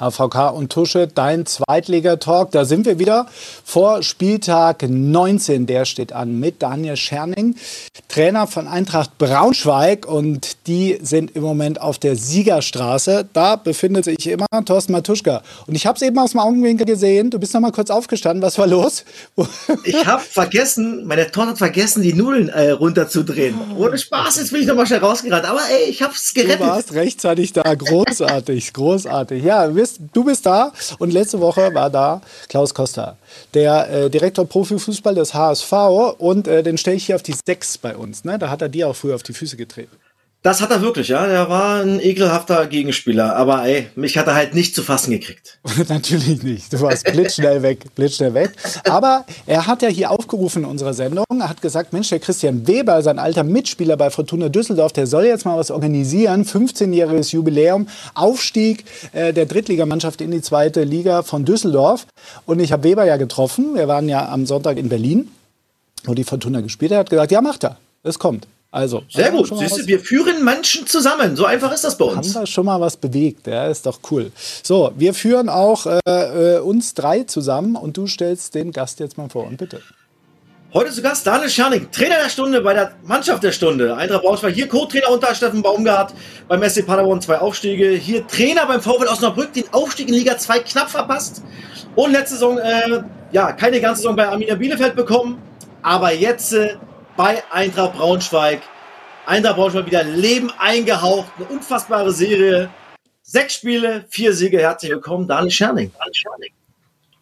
HVK und Tusche, dein Zweitligatalk. Da sind wir wieder vor Spieltag 19. Der steht an mit Daniel Scherning, Trainer von Eintracht Braunschweig. Und die sind im Moment auf der Siegerstraße. Da befindet sich immer Thorsten Matuschka. Und ich habe es eben aus dem Augenwinkel gesehen. Du bist noch mal kurz aufgestanden. Was war los? Ich habe vergessen, meine Tochter hat vergessen, die Nudeln äh, runterzudrehen. Ohne Spaß, jetzt bin ich noch mal schnell rausgerannt. Aber ey, ich hab's Du gerettet. warst rechtzeitig da. Großartig, großartig. Ja, du bist, du bist da. Und letzte Woche war da Klaus Costa, der äh, Direktor Profifußball des HSV. Und äh, den stelle ich hier auf die Sechs bei uns. Ne? Da hat er dir auch früher auf die Füße getreten. Das hat er wirklich, ja. Der war ein ekelhafter Gegenspieler. Aber ey, mich hat er halt nicht zu fassen gekriegt. Natürlich nicht. Du warst blitzschnell weg, blitzschnell weg. Aber er hat ja hier aufgerufen in unserer Sendung. Er hat gesagt, Mensch, der Christian Weber, sein alter Mitspieler bei Fortuna Düsseldorf, der soll jetzt mal was organisieren. 15-jähriges Jubiläum, Aufstieg äh, der Drittligamannschaft in die zweite Liga von Düsseldorf. Und ich habe Weber ja getroffen. Wir waren ja am Sonntag in Berlin, wo die Fortuna gespielt hat. Er hat gesagt, ja, macht er. Es kommt. Also, Sehr haben gut. Siehst du, wir führen Menschen zusammen. So einfach ist das bei haben uns. wir schon mal was bewegt, ja, ist doch cool. So, wir führen auch äh, äh, uns drei zusammen und du stellst den Gast jetzt mal vor und bitte. Heute zu Gast Daniel Scherning, Trainer der Stunde bei der Mannschaft der Stunde. Eintracht Braunschweig, hier Co-Trainer unter Steffen Baumgart beim SC Paderborn, zwei Aufstiege. Hier Trainer beim VfL Osnabrück, den Aufstieg in Liga 2 knapp verpasst. Und letzte Saison, äh, ja, keine ganze Saison bei Arminia Bielefeld bekommen. Aber jetzt äh, bei Eintracht Braunschweig. Eintracht Braunschweig wieder Leben eingehaucht. Eine unfassbare Serie. Sechs Spiele, vier Siege. Herzlich willkommen, Daniel Scherning. Daniel Scherning.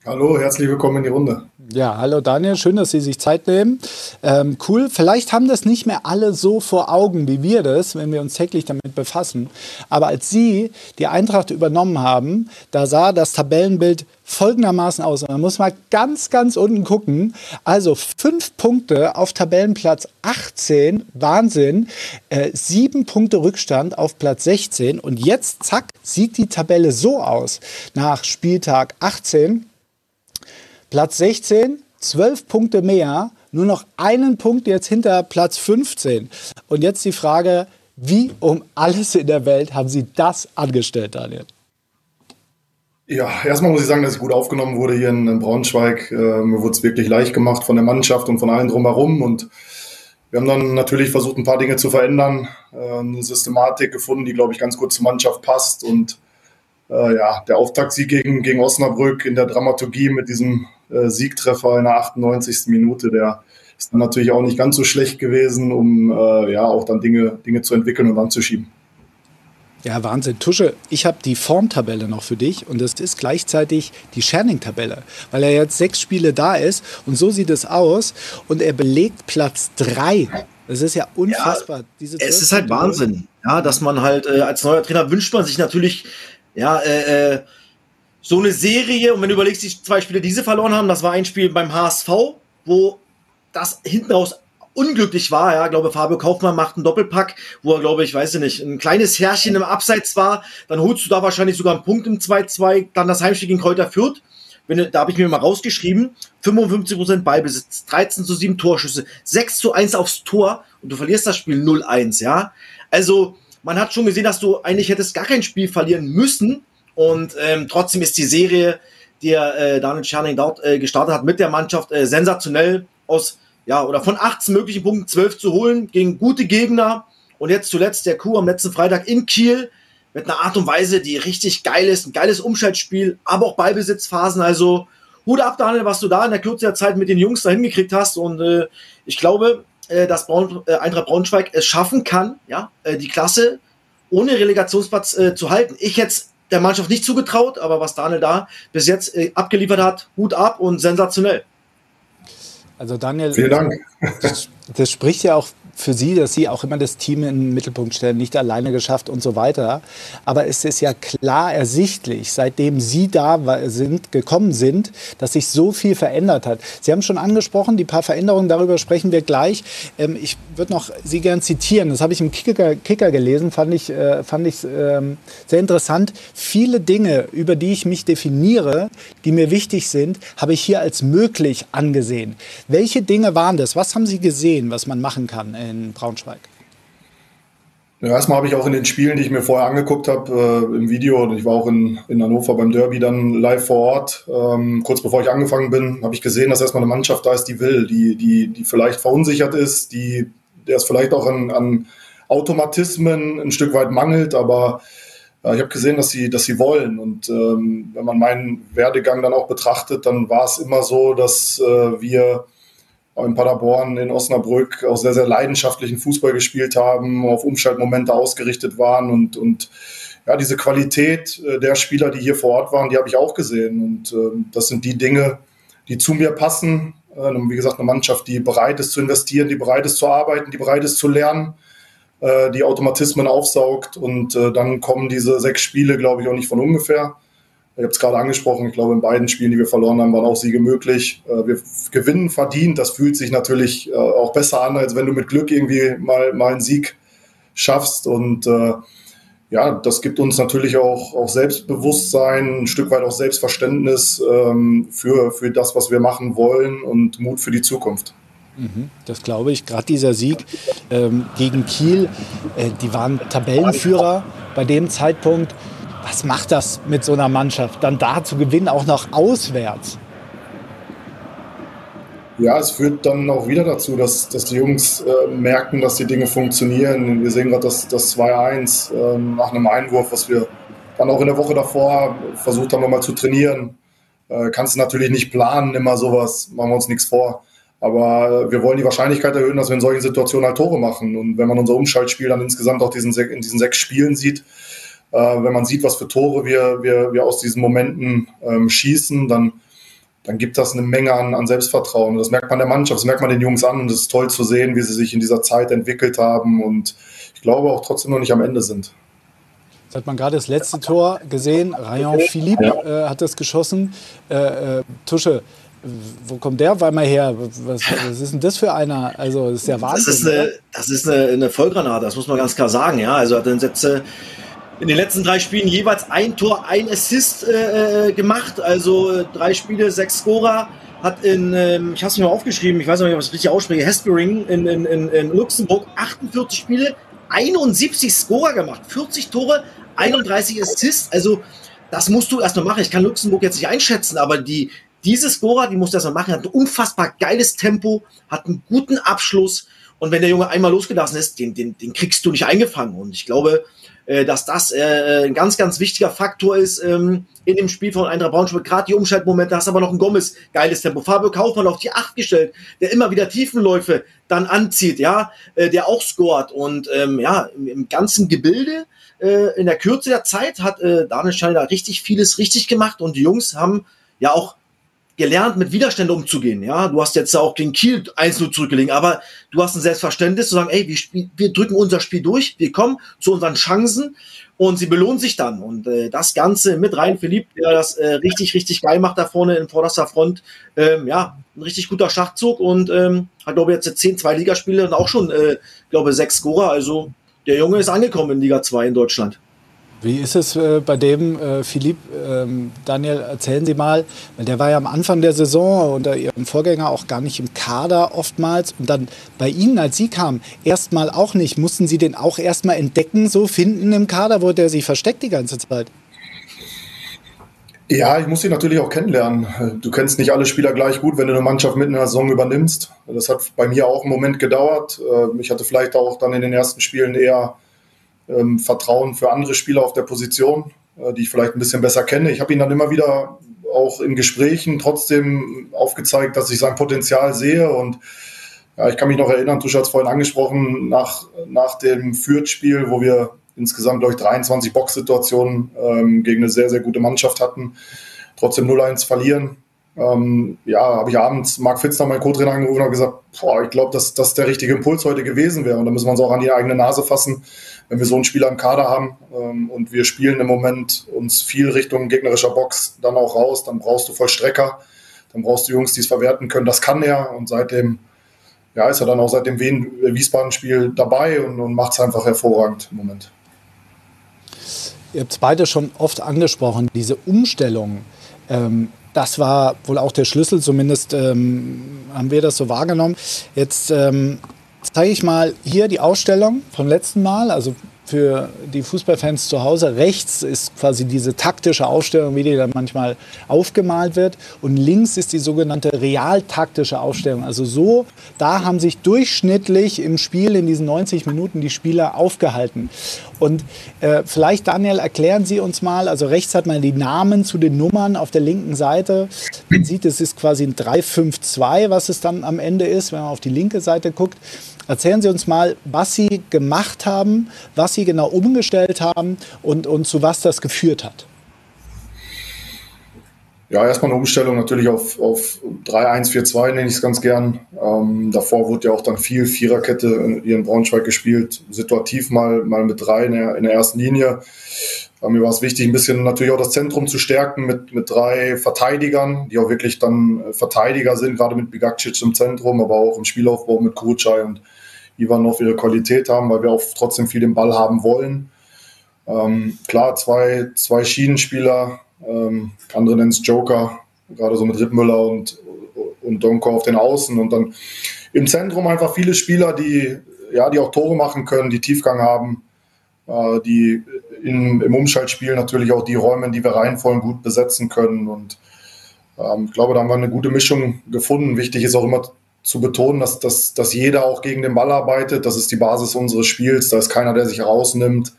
Hallo, herzlich willkommen in die Runde. Ja, hallo Daniel, schön, dass Sie sich Zeit nehmen. Ähm, cool, vielleicht haben das nicht mehr alle so vor Augen, wie wir das, wenn wir uns täglich damit befassen. Aber als Sie die Eintracht übernommen haben, da sah das Tabellenbild folgendermaßen aus. Man muss mal ganz, ganz unten gucken. Also fünf Punkte auf Tabellenplatz 18, Wahnsinn. Äh, sieben Punkte Rückstand auf Platz 16. Und jetzt, zack, sieht die Tabelle so aus. Nach Spieltag 18. Platz 16, 12 Punkte mehr, nur noch einen Punkt jetzt hinter Platz 15. Und jetzt die Frage, wie um alles in der Welt haben Sie das angestellt, Daniel? Ja, erstmal muss ich sagen, dass ich gut aufgenommen wurde hier in, in Braunschweig. Äh, mir wurde es wirklich leicht gemacht von der Mannschaft und von allen drumherum. Und wir haben dann natürlich versucht, ein paar Dinge zu verändern, äh, eine Systematik gefunden, die, glaube ich, ganz gut zur Mannschaft passt. Und äh, ja, der Auftaktsieg gegen, gegen Osnabrück in der Dramaturgie mit diesem äh, Siegtreffer in der 98. Minute, der ist dann natürlich auch nicht ganz so schlecht gewesen, um äh, ja auch dann Dinge, Dinge zu entwickeln und anzuschieben. Ja, Wahnsinn. Tusche, ich habe die Formtabelle noch für dich und das ist gleichzeitig die Scherning-Tabelle, weil er jetzt sechs Spiele da ist und so sieht es aus und er belegt Platz drei. Das ist ja unfassbar. Diese Es 12 ist halt Wahnsinn, ja, dass man halt äh, als neuer Trainer wünscht man sich natürlich, ja, äh, äh, so eine Serie. Und wenn du überlegst, die zwei Spiele, die sie verloren haben, das war ein Spiel beim HSV, wo das hinten raus unglücklich war. Ja, ich glaube, Fabio Kaufmann macht einen Doppelpack, wo er, glaube ich, weiß ich nicht, ein kleines Härchen im Abseits war. Dann holst du da wahrscheinlich sogar einen Punkt im 2-2. Dann das Heimspiel gegen Kräuter Fürth. Wenn, da habe ich mir mal rausgeschrieben, 55% Ballbesitz, 13 zu 7 Torschüsse, 6 zu 1 aufs Tor und du verlierst das Spiel 0-1, ja. Also, man hat schon gesehen, dass du eigentlich hättest gar kein Spiel verlieren müssen und ähm, trotzdem ist die Serie, die äh, Daniel Scherning dort äh, gestartet hat mit der Mannschaft, äh, sensationell aus, ja, oder von 18 möglichen Punkten 12 zu holen gegen gute Gegner. Und jetzt zuletzt der Coup am letzten Freitag in Kiel mit einer Art und Weise, die richtig geil ist, ein geiles Umschaltspiel, aber auch Ballbesitzphasen, also Hut ab, Daniel, was du da in der Kürze der Zeit mit den Jungs da hingekriegt hast. Und äh, ich glaube, äh, dass Braun, äh, Eintracht Braunschweig es schaffen kann, ja, äh, die Klasse ohne Relegationsplatz äh, zu halten. Ich jetzt der Mannschaft nicht zugetraut, aber was Daniel da bis jetzt äh, abgeliefert hat, Hut ab und sensationell. Also Daniel, Vielen Dank. Das, das spricht ja auch für Sie, dass Sie auch immer das Team in den Mittelpunkt stellen, nicht alleine geschafft und so weiter. Aber es ist ja klar ersichtlich, seitdem Sie da sind, gekommen sind, dass sich so viel verändert hat. Sie haben schon angesprochen, die paar Veränderungen, darüber sprechen wir gleich. Ähm, ich würde noch Sie gern zitieren. Das habe ich im Kicker, Kicker gelesen, fand ich, äh, fand ich ähm, sehr interessant. Viele Dinge, über die ich mich definiere, die mir wichtig sind, habe ich hier als möglich angesehen. Welche Dinge waren das? Was haben Sie gesehen, was man machen kann? In Braunschweig? Ja, erstmal habe ich auch in den Spielen, die ich mir vorher angeguckt habe, äh, im Video, und ich war auch in, in Hannover beim Derby dann live vor Ort, ähm, kurz bevor ich angefangen bin, habe ich gesehen, dass erstmal eine Mannschaft da ist, die will, die, die, die vielleicht verunsichert ist, die, der es vielleicht auch an, an Automatismen ein Stück weit mangelt, aber äh, ich habe gesehen, dass sie, dass sie wollen. Und ähm, wenn man meinen Werdegang dann auch betrachtet, dann war es immer so, dass äh, wir in Paderborn, in Osnabrück auch sehr, sehr leidenschaftlichen Fußball gespielt haben, auf Umschaltmomente ausgerichtet waren und, und ja, diese Qualität äh, der Spieler, die hier vor Ort waren, die habe ich auch gesehen. Und äh, das sind die Dinge, die zu mir passen. Äh, wie gesagt, eine Mannschaft, die bereit ist zu investieren, die bereit ist zu arbeiten, die bereit ist zu lernen, äh, die Automatismen aufsaugt. Und äh, dann kommen diese sechs Spiele, glaube ich, auch nicht von ungefähr. Ich habe es gerade angesprochen, ich glaube, in beiden Spielen, die wir verloren haben, waren auch Siege möglich. Äh, wir gewinnen verdient. Das fühlt sich natürlich äh, auch besser an, als wenn du mit Glück irgendwie mal, mal einen Sieg schaffst. Und äh, ja, das gibt uns natürlich auch, auch Selbstbewusstsein, ein Stück weit auch Selbstverständnis ähm, für, für das, was wir machen wollen und Mut für die Zukunft. Mhm, das glaube ich. Gerade dieser Sieg ähm, gegen Kiel, äh, die waren Tabellenführer bei dem Zeitpunkt was macht das mit so einer Mannschaft, dann da zu gewinnen, auch noch auswärts? Ja, es führt dann auch wieder dazu, dass, dass die Jungs äh, merken, dass die Dinge funktionieren. Wir sehen gerade das, das 2-1 äh, nach einem Einwurf, was wir dann auch in der Woche davor versucht haben, nochmal zu trainieren. Äh, kannst du natürlich nicht planen, immer sowas, machen wir uns nichts vor. Aber wir wollen die Wahrscheinlichkeit erhöhen, dass wir in solchen Situationen halt Tore machen. Und wenn man unser Umschaltspiel dann insgesamt auch diesen, in diesen sechs Spielen sieht, äh, wenn man sieht, was für Tore wir, wir, wir aus diesen Momenten ähm, schießen, dann, dann gibt das eine Menge an, an Selbstvertrauen. Das merkt man der Mannschaft, das merkt man den Jungs an und es ist toll zu sehen, wie sie sich in dieser Zeit entwickelt haben und ich glaube auch trotzdem noch nicht am Ende sind. Jetzt hat man gerade das letzte Tor gesehen. Rayon Philippe ja. äh, hat das geschossen. Äh, äh, Tusche, wo kommt der auf einmal her? Was, was, ist denn das für einer? Also, das ist ja Wahnsinn. Das ist eine, das ist eine, eine Vollgranate, das muss man ganz klar sagen. Ja, also hat den Sätze in den letzten drei Spielen jeweils ein Tor, ein Assist äh, äh gemacht. Also äh, drei Spiele, sechs Scorer. Hat in, ähm, ich habe es mir mal aufgeschrieben, ich weiß nicht, ob ich das richtig ausspreche, Hespering in, in, in, in Luxemburg, 48 Spiele, 71 Scorer gemacht, 40 Tore, 31 Assists. Also das musst du erstmal machen. Ich kann Luxemburg jetzt nicht einschätzen, aber die, diese Scorer, die musst du erstmal machen, hat ein unfassbar geiles Tempo, hat einen guten Abschluss. Und wenn der Junge einmal losgelassen ist, den, den, den kriegst du nicht eingefangen. Und ich glaube, äh, dass das äh, ein ganz, ganz wichtiger Faktor ist ähm, in dem Spiel von Eintracht Braunschweig. Gerade die Umschaltmomente, hast aber noch ein Gomez, geiles Tempo. Fabio Kaufmann auf die Acht gestellt, der immer wieder Tiefenläufe dann anzieht, ja, äh, der auch scoret. Und ähm, ja, im, im ganzen Gebilde äh, in der Kürze der Zeit hat äh, Daniel Schneider richtig vieles richtig gemacht und die Jungs haben ja auch gelernt, mit Widerständen umzugehen. Ja, du hast jetzt auch den Kiel 1-0 zurückgelegen, aber du hast ein Selbstverständnis zu sagen, ey, wir, wir drücken unser Spiel durch, wir kommen zu unseren Chancen und sie belohnen sich dann. Und äh, das Ganze mit rein Philipp, der das äh, richtig, richtig geil macht da vorne in vorderster Front. Ähm, ja, ein richtig guter Schachzug und ähm, hat, glaube ich, jetzt zehn, zwei Ligaspiele und auch schon, äh, glaube sechs Scorer. Also der Junge ist angekommen in Liga 2 in Deutschland. Wie ist es äh, bei dem, äh, Philipp, ähm, Daniel, erzählen Sie mal, der war ja am Anfang der Saison unter Ihrem Vorgänger auch gar nicht im Kader oftmals und dann bei Ihnen, als Sie kamen, erstmal auch nicht. Mussten Sie den auch erstmal entdecken, so finden im Kader, wo der sich versteckt die ganze Zeit? Ja, ich muss sie natürlich auch kennenlernen. Du kennst nicht alle Spieler gleich gut, wenn du eine Mannschaft mitten in der Saison übernimmst. Das hat bei mir auch einen Moment gedauert. Äh, ich hatte vielleicht auch dann in den ersten Spielen eher ähm, Vertrauen für andere Spieler auf der Position, äh, die ich vielleicht ein bisschen besser kenne. Ich habe ihn dann immer wieder auch in Gesprächen trotzdem aufgezeigt, dass ich sein Potenzial sehe und Ja, ich kann mich noch erinnern, Tusch hat es vorhin angesprochen, nach, nach dem Fürth-Spiel, wo wir insgesamt, glaube ich, 23 Boxsituationen ähm, gegen eine sehr, sehr gute Mannschaft hatten, trotzdem 0-1 verlieren. Ähm, ja, habe ich abends Marc Fitzner, mein Co-Trainer, angerufen und gesagt, boah, ich glaube, dass das der richtige Impuls heute gewesen wäre. Und da müssen wir uns auch an die eigene Nase fassen, wenn wir so einen Spieler im Kader haben ähm, und wir spielen im Moment uns viel Richtung gegnerischer Box dann auch raus, dann brauchst du Vollstrecker, dann brauchst du Jungs, die es verwerten können. Das kann er und seitdem ja, ist er dann auch seit dem Wiesbaden-Spiel dabei und, und macht es einfach hervorragend im Moment. Ihr habt es beide schon oft angesprochen, diese Umstellung. Ähm, das war wohl auch der Schlüssel, zumindest ähm, haben wir das so wahrgenommen. Jetzt ähm, zeige ich mal hier die Ausstellung vom letzten Mal, also für die Fußballfans zu Hause. Rechts ist quasi diese taktische Aufstellung, wie die dann manchmal aufgemalt wird. Und links ist die sogenannte realtaktische Aufstellung. Also so, da haben sich durchschnittlich im Spiel in diesen 90 Minuten die Spieler aufgehalten. Und äh, vielleicht, Daniel, erklären Sie uns mal, also rechts hat man die Namen zu den Nummern auf der linken Seite. Man sieht, es ist quasi ein 3-5-2, was es dann am Ende ist, wenn man auf die linke Seite guckt. Erzählen Sie uns mal, was Sie gemacht haben, was Sie genau umgestellt haben und, und zu was das geführt hat. Ja, erstmal eine Umstellung natürlich auf, auf 3-1-4-2 nenne ich es ganz gern. Ähm, davor wurde ja auch dann viel Viererkette hier in Braunschweig gespielt, situativ mal, mal mit drei in der, in der ersten Linie. Aber mir war es wichtig, ein bisschen natürlich auch das Zentrum zu stärken mit, mit drei Verteidigern, die auch wirklich dann Verteidiger sind, gerade mit Bigacic im Zentrum, aber auch im Spielaufbau mit Kurucay und Ivanov ihre Qualität haben, weil wir auch trotzdem viel den Ball haben wollen. Ähm, klar, zwei, zwei Schienenspieler, ähm, andere nennen es Joker, gerade so mit Rittmüller und, und Donko auf den Außen und dann im Zentrum einfach viele Spieler, die, ja, die auch Tore machen können, die Tiefgang haben, äh, die in, im Umschaltspiel natürlich auch die Räume, in die wir reinfallen, gut besetzen können und ähm, ich glaube, da haben wir eine gute Mischung gefunden. Wichtig ist auch immer zu betonen, dass, dass, dass jeder auch gegen den Ball arbeitet. Das ist die Basis unseres Spiels. Da ist keiner, der sich rausnimmt,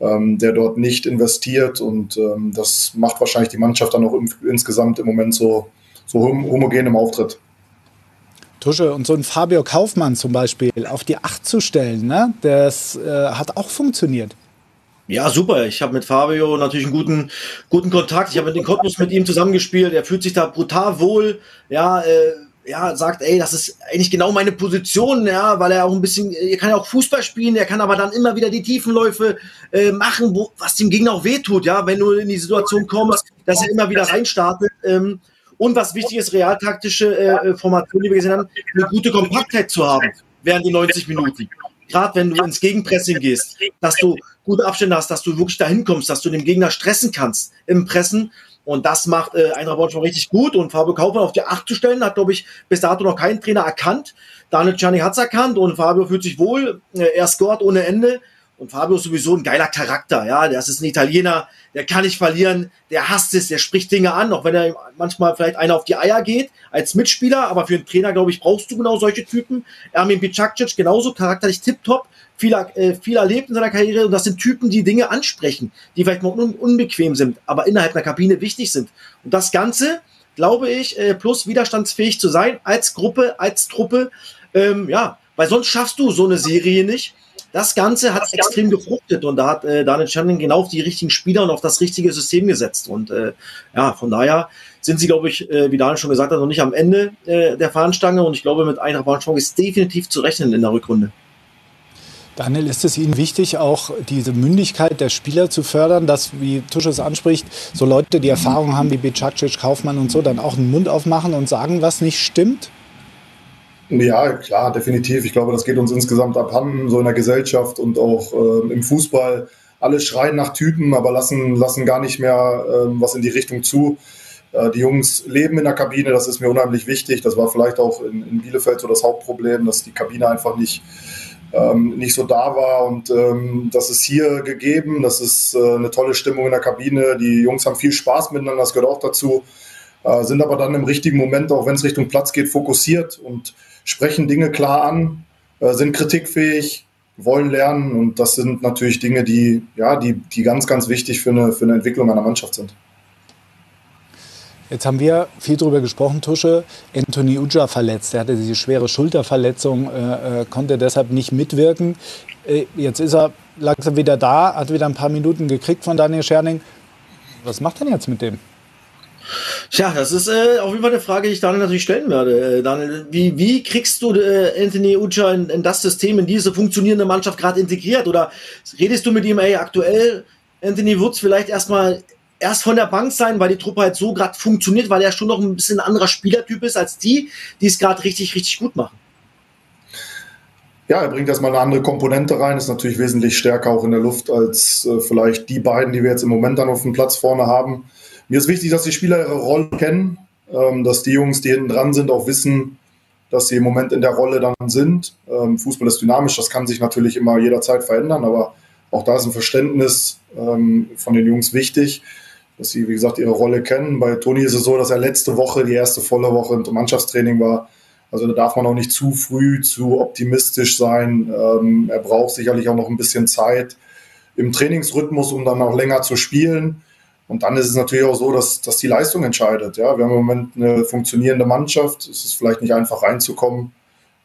ähm, der dort nicht investiert. Und ähm, das macht wahrscheinlich die Mannschaft dann auch im, insgesamt im Moment so, so homogen im Auftritt. Tusche, und so ein Fabio Kaufmann zum Beispiel auf die Acht zu stellen, ne? das äh, hat auch funktioniert. Ja, super. Ich habe mit Fabio natürlich einen guten, guten Kontakt. Ich habe den Cottbus mit ihm zusammengespielt. Er fühlt sich da brutal wohl. Ja, äh, ja, sagt, ey, das ist eigentlich genau meine Position, ja, weil er auch ein bisschen, er kann ja auch Fußball spielen, er kann aber dann immer wieder die Tiefenläufe äh, machen, wo, was dem Gegner auch wehtut, ja, wenn du in die Situation kommst, dass er immer wieder reinstartet. Ähm, und was wichtig ist, realtaktische äh, Formation, die wir gesehen haben, eine gute Kompaktheit zu haben während die 90 Minuten. Gerade wenn du ins Gegenpressing gehst, dass du gute Abstände hast, dass du wirklich dahin kommst, dass du dem Gegner stressen kannst im Pressen und das macht äh, Eintracht Braunschweig richtig gut. Und Fabio Kaufmann auf die Acht zu stellen, hat, glaube ich, bis dato noch kein Trainer erkannt. Daniel Czerny hat es erkannt und Fabio fühlt sich wohl. Äh, er scoret ohne Ende. Und Fabio ist sowieso ein geiler Charakter. Ja, das ist ein Italiener, der kann nicht verlieren, der hasst es, der spricht Dinge an, auch wenn er manchmal vielleicht einer auf die Eier geht als Mitspieler. Aber für einen Trainer, glaube ich, brauchst du genau solche Typen. Ermin Bicakcic genauso charakterlich tipptopp viel, äh, viel erlebt in seiner Karriere und das sind Typen, die Dinge ansprechen, die vielleicht mal un unbequem sind, aber innerhalb einer Kabine wichtig sind. Und das Ganze, glaube ich, äh, plus widerstandsfähig zu sein als Gruppe, als Truppe, ähm, ja, weil sonst schaffst du so eine Serie nicht. Das Ganze hat extrem gefruchtet und da hat äh, Daniel Chandling genau auf die richtigen Spieler und auf das richtige System gesetzt. Und äh, ja, von daher sind sie, glaube ich, äh, wie Daniel schon gesagt hat, noch nicht am Ende äh, der Fahnenstange und ich glaube, mit Eintracht Braunschweig ist definitiv zu rechnen in der Rückrunde. Daniel, ist es Ihnen wichtig, auch diese Mündigkeit der Spieler zu fördern, dass, wie Tusches anspricht, so Leute, die Erfahrung haben wie Bicacic, Kaufmann und so, dann auch einen Mund aufmachen und sagen, was nicht stimmt? Ja, klar, definitiv. Ich glaube, das geht uns insgesamt abhanden, so in der Gesellschaft und auch äh, im Fußball. Alle schreien nach Typen, aber lassen, lassen gar nicht mehr äh, was in die Richtung zu. Äh, die Jungs leben in der Kabine, das ist mir unheimlich wichtig. Das war vielleicht auch in, in Bielefeld so das Hauptproblem, dass die Kabine einfach nicht ähm, nicht so da war. Und ähm, das ist hier gegeben. Das ist äh, eine tolle Stimmung in der Kabine. Die Jungs haben viel Spaß miteinander, das gehört auch dazu. Äh, sind aber dann im richtigen Moment, auch wenn es Richtung Platz geht, fokussiert und sprechen Dinge klar an, äh, sind kritikfähig, wollen lernen. Und das sind natürlich Dinge, die, ja, die, die ganz, ganz wichtig für eine, für eine Entwicklung einer Mannschaft sind. Jetzt haben wir viel darüber gesprochen, Tusche. Anthony Uja verletzt. Er hatte diese schwere Schulterverletzung, äh, äh, konnte deshalb nicht mitwirken. Äh, jetzt ist er langsam wieder da, hat wieder ein paar Minuten gekriegt von Daniel Scherning. Was macht denn jetzt mit dem? Tja, das ist äh, auf jeden Fall eine Frage, die ich Daniel natürlich stellen werde. Äh, Daniel, wie, wie kriegst du äh, Anthony Ucha in, in, das System, in diese funktionierende Mannschaft gerade integriert? Oder redest du mit ihm, ey, aktuell Anthony Woods vielleicht erstmal erst von der Bank sein, weil die Truppe halt so gerade funktioniert, weil er schon noch ein bisschen ein anderer Spielertyp ist als die, die es gerade richtig, richtig gut machen? Ja, er bringt erstmal eine andere Komponente rein, ist natürlich wesentlich stärker auch in der Luft als äh, vielleicht die beiden, die wir jetzt im Moment dann auf dem Platz vorne haben. Mir ist wichtig, dass die Spieler ihre Rolle kennen, ähm, dass die Jungs, die hinten dran sind, auch wissen, dass sie im Moment in der Rolle dann sind. Ähm, Fußball ist dynamisch, das kann sich natürlich immer jederzeit verändern, aber auch da ist ein Verständnis ähm, von den Jungs wichtig, dass sie, wie gesagt, ihre Rolle kennen. Bei Toni ist es so, dass er letzte Woche, die erste volle Woche im Mannschaftstraining war. Also da darf man auch nicht zu früh zu optimistisch sein. er braucht sicherlich auch noch ein bisschen Zeit im Trainingsrhythmus, um dann auch länger zu spielen. Und dann ist es natürlich auch so, dass, dass die Leistung entscheidet. Ja, wir haben im Moment eine funktionierende Mannschaft. Es ist vielleicht nicht einfach reinzukommen.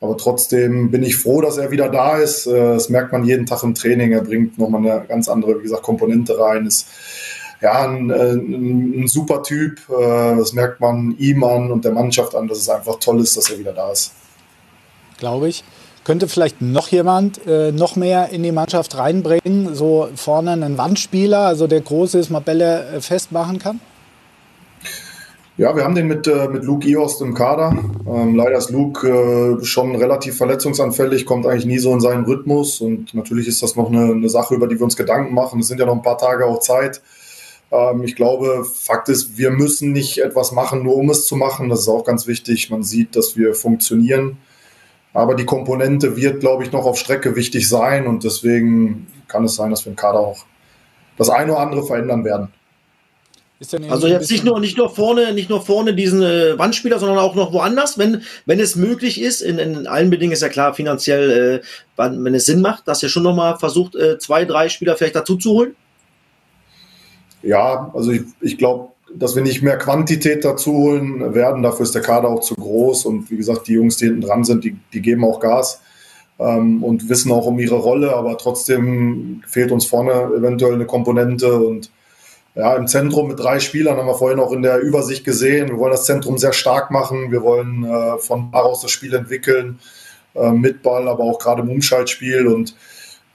Aber trotzdem bin ich froh, dass er wieder da ist. Äh, das merkt man jeden Tag im Training. Er bringt nochmal eine ganz andere, wie gesagt, Komponente rein. Ist ja ein, ein, ein super Typ. Äh, das merkt man ihm an und der Mannschaft an, dass es einfach toll ist, dass er wieder da ist. Glaube ich. Könnte vielleicht noch jemand äh, noch mehr in die Mannschaft reinbringen? So vorne einen Wandspieler, also der groß ist, mal Bälle äh, festmachen kann? Ja, wir haben den mit, äh, mit Luke Iost im Kader. Ähm, leider ist Luke äh, schon relativ verletzungsanfällig, kommt eigentlich nie so in seinen Rhythmus. Und natürlich ist das noch eine, eine Sache, über die wir uns Gedanken machen. Es sind ja noch ein paar Tage auch Zeit. Ähm, ich glaube, Fakt ist, wir müssen nicht etwas machen, nur um es zu machen. Das ist auch ganz wichtig. Man sieht, dass wir funktionieren. Aber die Komponente wird, glaube ich, noch auf Strecke wichtig sein und deswegen kann es sein, dass wir im Kader auch das eine oder andere verändern werden. Also jetzt nicht nur, nicht nur vorne, nicht nur vorne diesen äh, Wandspieler, sondern auch noch woanders, wenn, wenn es möglich ist. In, in allen Bedingungen ist ja klar, finanziell, äh, wenn es Sinn macht, dass ihr schon nochmal versucht, äh, zwei, drei Spieler vielleicht dazu zu holen. Ja, also ich, ich glaube, dass wir nicht mehr Quantität dazu holen werden. Dafür ist der Kader auch zu groß. Und wie gesagt, die Jungs, die hinten dran sind, die, die geben auch Gas ähm, und wissen auch um ihre Rolle. Aber trotzdem fehlt uns vorne eventuell eine Komponente. Und ja, im Zentrum mit drei Spielern haben wir vorhin auch in der Übersicht gesehen. Wir wollen das Zentrum sehr stark machen. Wir wollen äh, von daraus das Spiel entwickeln. Äh, mit Ball, aber auch gerade im Umschaltspiel. Und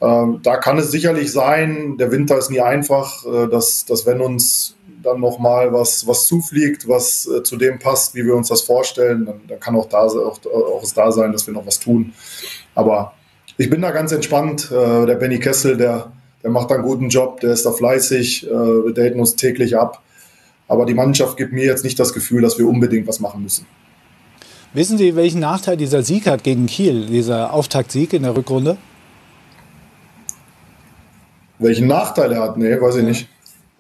ähm, da kann es sicherlich sein, der Winter ist nie einfach, äh, dass, dass wenn uns dann nochmal was, was zufliegt, was äh, zu dem passt, wie wir uns das vorstellen, dann, dann kann auch da auch, auch es da sein, dass wir noch was tun. Aber ich bin da ganz entspannt. Äh, der Benny Kessel, der, der macht einen guten Job, der ist da fleißig, wir daten uns täglich ab. Aber die Mannschaft gibt mir jetzt nicht das Gefühl, dass wir unbedingt was machen müssen. Wissen Sie, welchen Nachteil dieser Sieg hat gegen Kiel, dieser Auftaktsieg in der Rückrunde? Welchen Nachteil er hat? Nee, weiß ich nicht.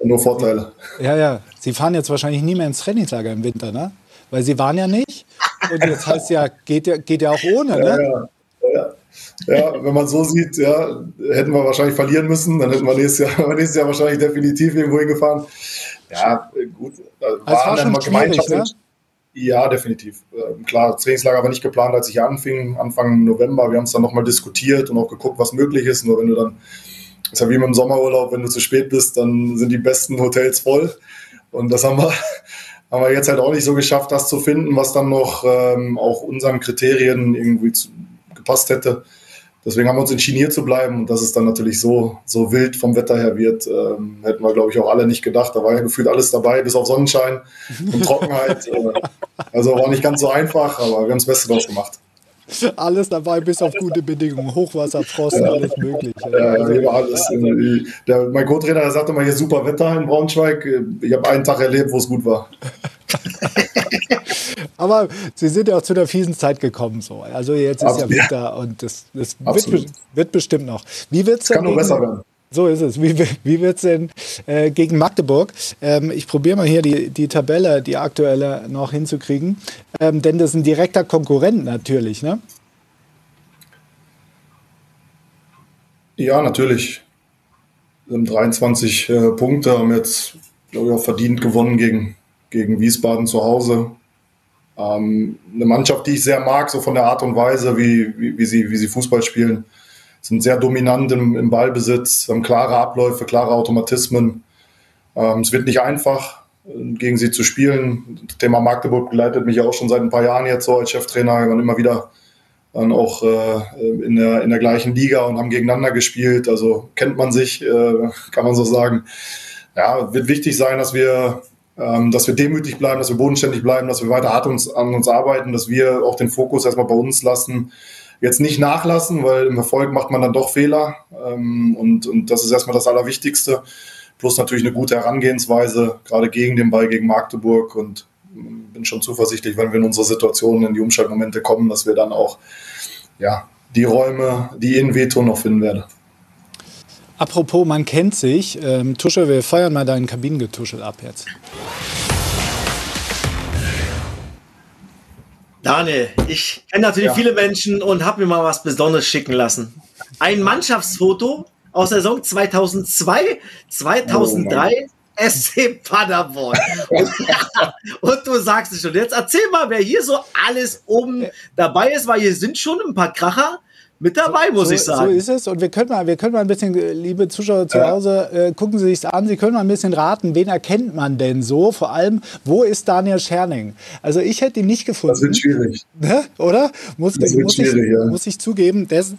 Nur Vorteile. Ja, ja. Sie fahren jetzt wahrscheinlich nie mehr ins Trainingslager im Winter, ne? Weil Sie waren ja nicht. Und jetzt heißt ja, geht ja, geht ja auch ohne, ne? Ja, ja. Ja, wenn man so sieht, ja, hätten wir wahrscheinlich verlieren müssen, dann hätten wir nächstes Jahr, nächstes Jahr wahrscheinlich definitiv irgendwo hingefahren. Ja, gut. Also war, schon Gemeinschaft. Ne? Ja, definitiv. Ähm, klar, Trainingslager war nicht geplant, als ich hier anfing, Anfang November. Wir haben es dann nochmal diskutiert und auch geguckt, was möglich ist. Nur wenn du dann ist ja wie mit dem Sommerurlaub, wenn du zu spät bist, dann sind die besten Hotels voll. Und das haben wir, haben wir jetzt halt auch nicht so geschafft, das zu finden, was dann noch ähm, auch unseren Kriterien irgendwie zu, gepasst hätte. Deswegen haben wir uns entschieden, hier zu bleiben. Und dass es dann natürlich so, so wild vom Wetter her wird, ähm, hätten wir, glaube ich, auch alle nicht gedacht. Da war ja gefühlt alles dabei, bis auf Sonnenschein und Trockenheit. Äh, also war nicht ganz so einfach, aber wir haben das Beste daraus gemacht. Alles dabei, bis auf gute Bedingungen. Hochwasser, Frost, ja. alles Mögliche. Ja, ja, hier war alles. Der, mein Co-Trainer sagte mal, hier super Wetter in Braunschweig. Ich habe einen Tag erlebt, wo es gut war. Aber Sie sind ja auch zu einer fiesen Zeit gekommen. So. Also jetzt ist Absolut. ja Winter und das, das wird, wird, bestimmt noch. Wie wird's kann noch besser werden. So ist es. Wie, wie wird es denn äh, gegen Magdeburg? Ähm, ich probiere mal hier die, die Tabelle, die aktuelle, noch hinzukriegen. Ähm, denn das ist ein direkter Konkurrent natürlich, ne? Ja, natürlich. Wir haben 23 äh, Punkte, haben jetzt, glaube ich, auch verdient gewonnen gegen, gegen Wiesbaden zu Hause. Ähm, eine Mannschaft, die ich sehr mag, so von der Art und Weise, wie, wie, wie, sie, wie sie Fußball spielen. Sind sehr dominant im, im Ballbesitz, haben klare Abläufe, klare Automatismen. Ähm, es wird nicht einfach, gegen sie zu spielen. Das Thema Magdeburg begleitet mich auch schon seit ein paar Jahren jetzt so als Cheftrainer. Wir waren immer wieder dann auch äh, in, der, in der gleichen Liga und haben gegeneinander gespielt. Also kennt man sich, äh, kann man so sagen. Ja, wird wichtig sein, dass wir, ähm, dass wir demütig bleiben, dass wir bodenständig bleiben, dass wir weiter hart uns, an uns arbeiten, dass wir auch den Fokus erstmal bei uns lassen. Jetzt nicht nachlassen, weil im Erfolg macht man dann doch Fehler. Ähm, und, und das ist erstmal das Allerwichtigste. Plus natürlich eine gute Herangehensweise, gerade gegen den Ball, gegen Magdeburg. Und bin schon zuversichtlich, wenn wir in unsere Situationen, in die Umschaltmomente kommen, dass wir dann auch ja, die Räume, die in Veto noch finden werden. Apropos, man kennt sich. Ähm, Tusche, wir feuern mal deinen Kabinengetuschel ab jetzt. Daniel, ich kenne natürlich ja. viele Menschen und habe mir mal was Besonderes schicken lassen. Ein Mannschaftsfoto aus der Saison 2002, 2003 oh SC Paderborn. Und, und, du sagst es schon. Jetzt erzähl mal, wer hier so alles oben dabei ist, weil hier sind schon ein paar Kracher mit dabei, muss so, ich sagen. So ist es. Und wir können mal, wir können mal ein bisschen, liebe Zuschauer zu Hause, äh, gucken Sie sich an. Sie können mal ein bisschen raten, wen erkennt man denn so? Vor allem, wo ist Daniel Scherning? Also ich hätte ihn nicht gefunden. Das wird schwierig. Ne? Oder? Muss, das wird muss, schwierig, ich, ja. muss ich zugeben. Das,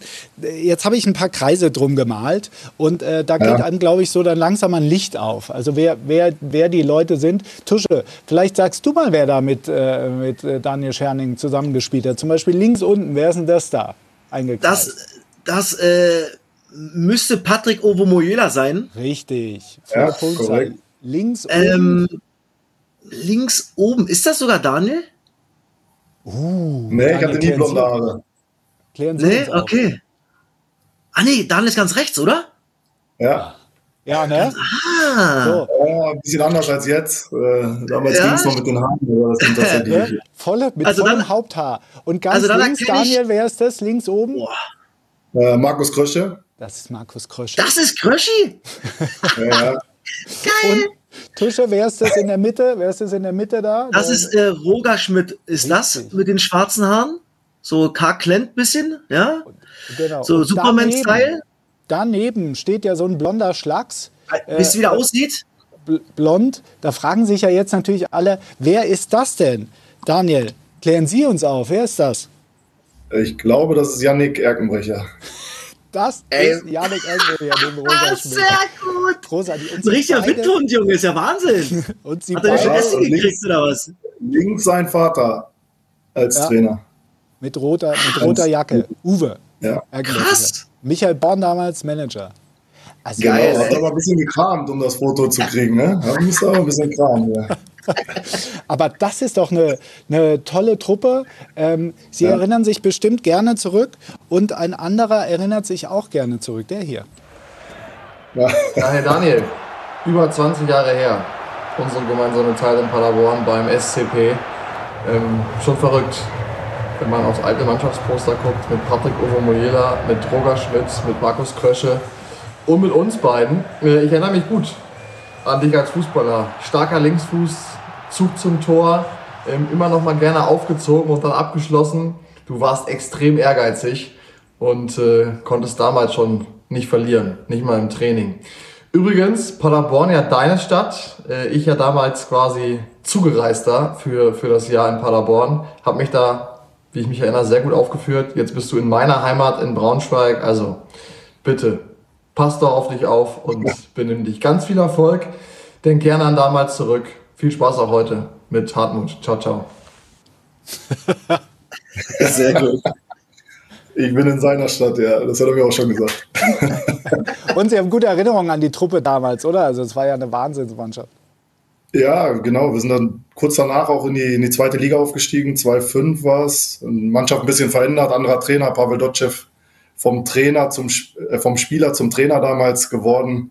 jetzt habe ich ein paar Kreise drum gemalt und äh, da geht ja. einem, glaube ich, so dann langsam ein Licht auf. Also wer, wer, wer die Leute sind. Tusche, vielleicht sagst du mal, wer da mit, äh, mit äh, Daniel Scherning zusammengespielt hat. Zum Beispiel links unten, wer ist denn das da? Das, das äh, müsste Patrick Ovomoyela sein. Richtig. Ja, korrekt. Links ähm, oben. links oben. Ist das sogar Daniel? Uh, nee, Daniel, ich hatte nie blonde Haare. Klären Sie nee, okay. Ah, nee, Daniel ist ganz rechts, oder? Ja. Ja, ne? Ah. So. Ja, ein bisschen anders als jetzt. Äh, damals ja. ging es noch mit den Haaren. Aber das sind tatsächlich Volle, mit also vollem dann, Haupthaar. Und ganz also links, Daniel, wer ist das? Links oben? Äh, Markus Krösche. Das ist Markus Krösche. Das ist Kröschi? ja, ja. Geil. Und Tusche, wer ist das in der Mitte? Wer ist das in der Mitte da? Das der ist äh, Roger Schmidt. Ist Richtig. das mit den schwarzen Haaren? So Karl Klent bisschen, ja? Genau. So Superman-Style? Daneben steht ja so ein blonder Schlags. Äh, Wisst ihr, wie der aussieht? Blond. Da fragen sich ja jetzt natürlich alle, wer ist das denn? Daniel, klären Sie uns auf. Wer ist das? Ich glaube, das ist Yannick Erkenbrecher. Das Ey. ist Yannick Erkenbrecher, dem Rosa Sehr gut. Großartig. Und richtiger Windhund, Junge, ist ja Wahnsinn. und sie Hat er schon Essen gekriegt oder was? Links sein Vater als ja. Trainer. Mit roter, mit roter Jacke. Uwe. Ja. Krass. Michael Born damals Manager. Also Geil, hat aber ein bisschen gekramt, um das Foto zu kriegen. Ne? Da muss aber ein bisschen kramen. Ja. aber das ist doch eine, eine tolle Truppe. Ähm, Sie ja. erinnern sich bestimmt gerne zurück und ein anderer erinnert sich auch gerne zurück. Der hier. Ja, ja Herr Daniel, über 20 Jahre her. Unsere gemeinsame Zeit in Paderborn beim SCP. Ähm, schon verrückt wenn man aufs alte Mannschaftsposter guckt, mit Patrick Ovomoyela, mit Roger Schmitz, mit Markus Krösche und mit uns beiden. Äh, ich erinnere mich gut an dich als Fußballer. Starker Linksfuß, Zug zum Tor, ähm, immer noch mal gerne aufgezogen und dann abgeschlossen. Du warst extrem ehrgeizig und äh, konntest damals schon nicht verlieren, nicht mal im Training. Übrigens, Paderborn ja deine Stadt. Äh, ich ja damals quasi Zugereister für, für das Jahr in Paderborn. Hab mich da wie ich mich erinnere, sehr gut aufgeführt. Jetzt bist du in meiner Heimat in Braunschweig. Also bitte, pass doch auf dich auf und ja. benimm dich. Ganz viel Erfolg. Denk gerne an damals zurück. Viel Spaß auch heute mit Hartmut. Ciao, ciao. sehr gut. Ich bin in seiner Stadt, ja. Das hat er mir auch schon gesagt. und Sie haben gute Erinnerungen an die Truppe damals, oder? Also es war ja eine Wahnsinnsmannschaft. Ja, genau. Wir sind dann kurz danach auch in die, in die zweite Liga aufgestiegen. 2-5 war es. Mannschaft ein bisschen verändert. Anderer Trainer, Pavel Dotschew, vom äh, vom Spieler zum Trainer damals geworden.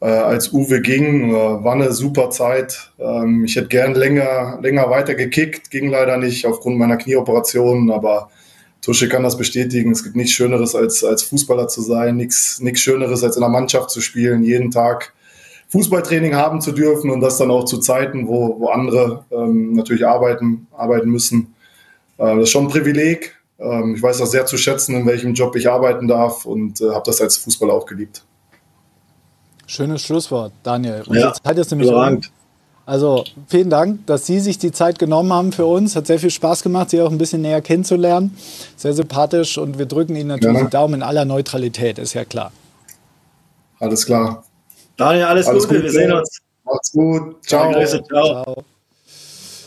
Äh, als Uwe ging, äh, war eine super Zeit. Ähm, ich hätte gern länger, länger weiter gekickt, ging leider nicht aufgrund meiner Knieoperation, aber Tusche kann das bestätigen. Es gibt nichts Schöneres als, als Fußballer zu sein, nichts, Schöneres als in der Mannschaft zu spielen, jeden Tag Fußballtraining haben zu dürfen und das dann auch zu Zeiten, wo, wo andere ähm, natürlich arbeiten, arbeiten müssen. Äh, das ist schon ein Privileg. Ähm, ich weiß das sehr zu schätzen, in welchem Job ich arbeiten darf und äh, habe das als Fußballer auch geliebt. Schönes Schlusswort, Daniel. Unsere ja, Zeit ist nämlich um. Also vielen Dank, dass Sie sich die Zeit genommen haben für uns. Hat sehr viel Spaß gemacht, Sie auch ein bisschen näher kennenzulernen. Sehr sympathisch und wir drücken Ihnen natürlich ja. die Daumen in aller Neutralität, ist ja klar. Alles klar. Daniel, alles, alles Gute, wir sehen uns. Macht's gut. Ciao. Grüße, ciao. ciao.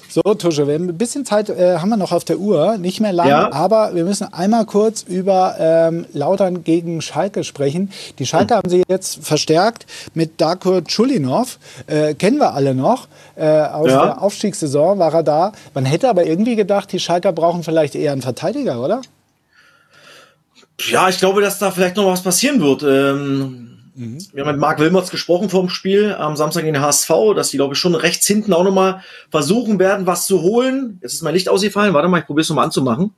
So, Tusche, wir haben ein bisschen Zeit äh, haben wir noch auf der Uhr, nicht mehr lang, ja. aber wir müssen einmal kurz über ähm, Lautern gegen Schalke sprechen. Die Schalke mhm. haben sie jetzt verstärkt mit Darko Chulinov, äh, kennen wir alle noch, äh, aus ja. der Aufstiegssaison war er da. Man hätte aber irgendwie gedacht, die Schalker brauchen vielleicht eher einen Verteidiger, oder? Ja, ich glaube, dass da vielleicht noch was passieren wird. Ähm Mhm. Wir haben mit Marc Wilmots gesprochen vor dem Spiel am Samstag in den HSV, dass die, glaube ich, schon rechts hinten auch nochmal versuchen werden, was zu holen. Jetzt ist mein Licht ausgefallen. Warte mal, ich probiere es nochmal anzumachen.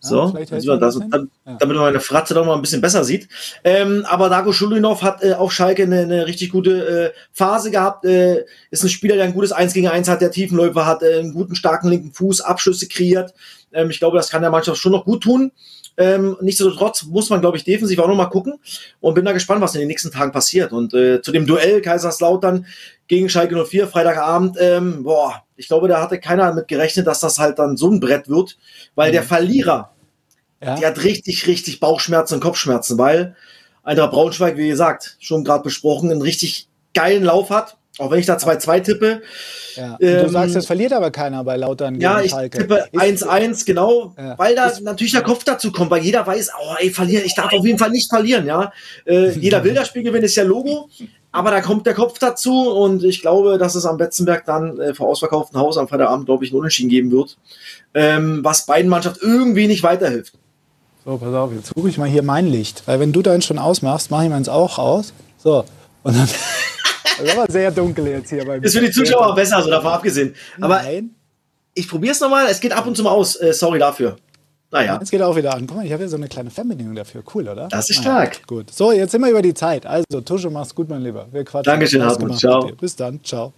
So, ja, also, das, damit man meine Fratze doch mal ein bisschen besser sieht. Ähm, aber Dago Schulinov hat äh, auf Schalke eine, eine richtig gute äh, Phase gehabt. Äh, ist ein Spieler, der ein gutes 1 gegen 1 hat, der Tiefenläufer hat, äh, einen guten, starken linken Fuß, Abschlüsse kreiert. Ähm, ich glaube, das kann der Mannschaft schon noch gut tun. Ähm, Nichtsdestotrotz muss man, glaube ich, defensiv auch noch mal gucken und bin da gespannt, was in den nächsten Tagen passiert. Und äh, zu dem Duell Kaiserslautern gegen Schalke 04, Freitagabend, ähm, boah, ich glaube, da hatte keiner damit gerechnet, dass das halt dann so ein Brett wird, weil mhm. der Verlierer, ja. der hat richtig, richtig Bauchschmerzen und Kopfschmerzen, weil Eintracht Braunschweig, wie gesagt, schon gerade besprochen, einen richtig geilen Lauf hat auch wenn ich da 2-2 tippe. Ja. Ähm, du sagst, es verliert aber keiner bei Lautern Ja, ich Schalke. tippe 1-1, genau, ja. weil da ist, natürlich der Kopf dazu kommt, weil jeder weiß, oh ey, verlieren, ich darf auf jeden Fall nicht verlieren, ja. Äh, jeder will das Spiel gewinnen, ist ja Logo, aber da kommt der Kopf dazu und ich glaube, dass es am Betzenberg dann äh, vor ausverkauftem Haus am Freitagabend, glaube ich, einen Unentschieden geben wird, ähm, was beiden Mannschaften irgendwie nicht weiterhilft. So, pass auf, jetzt suche ich mal hier mein Licht, weil wenn du deins schon ausmachst, mache ich meins auch aus. So, und dann... Das ist aber sehr dunkel jetzt hier. Beim ist für die Zuschauer besser, also davon abgesehen. Aber Nein. ich probiere es nochmal. Es geht ab und zu mal aus. Äh, sorry dafür. Naja. Jetzt geht auch wieder an. Guck mal, ich habe hier so eine kleine Fernbedienung dafür. Cool, oder? Das ist naja, stark. Gut. So, jetzt sind wir über die Zeit. Also, Tusche, mach's gut, mein Lieber. Wir quatschen. Dankeschön, Hartmut. Ciao. Bis dann. Ciao.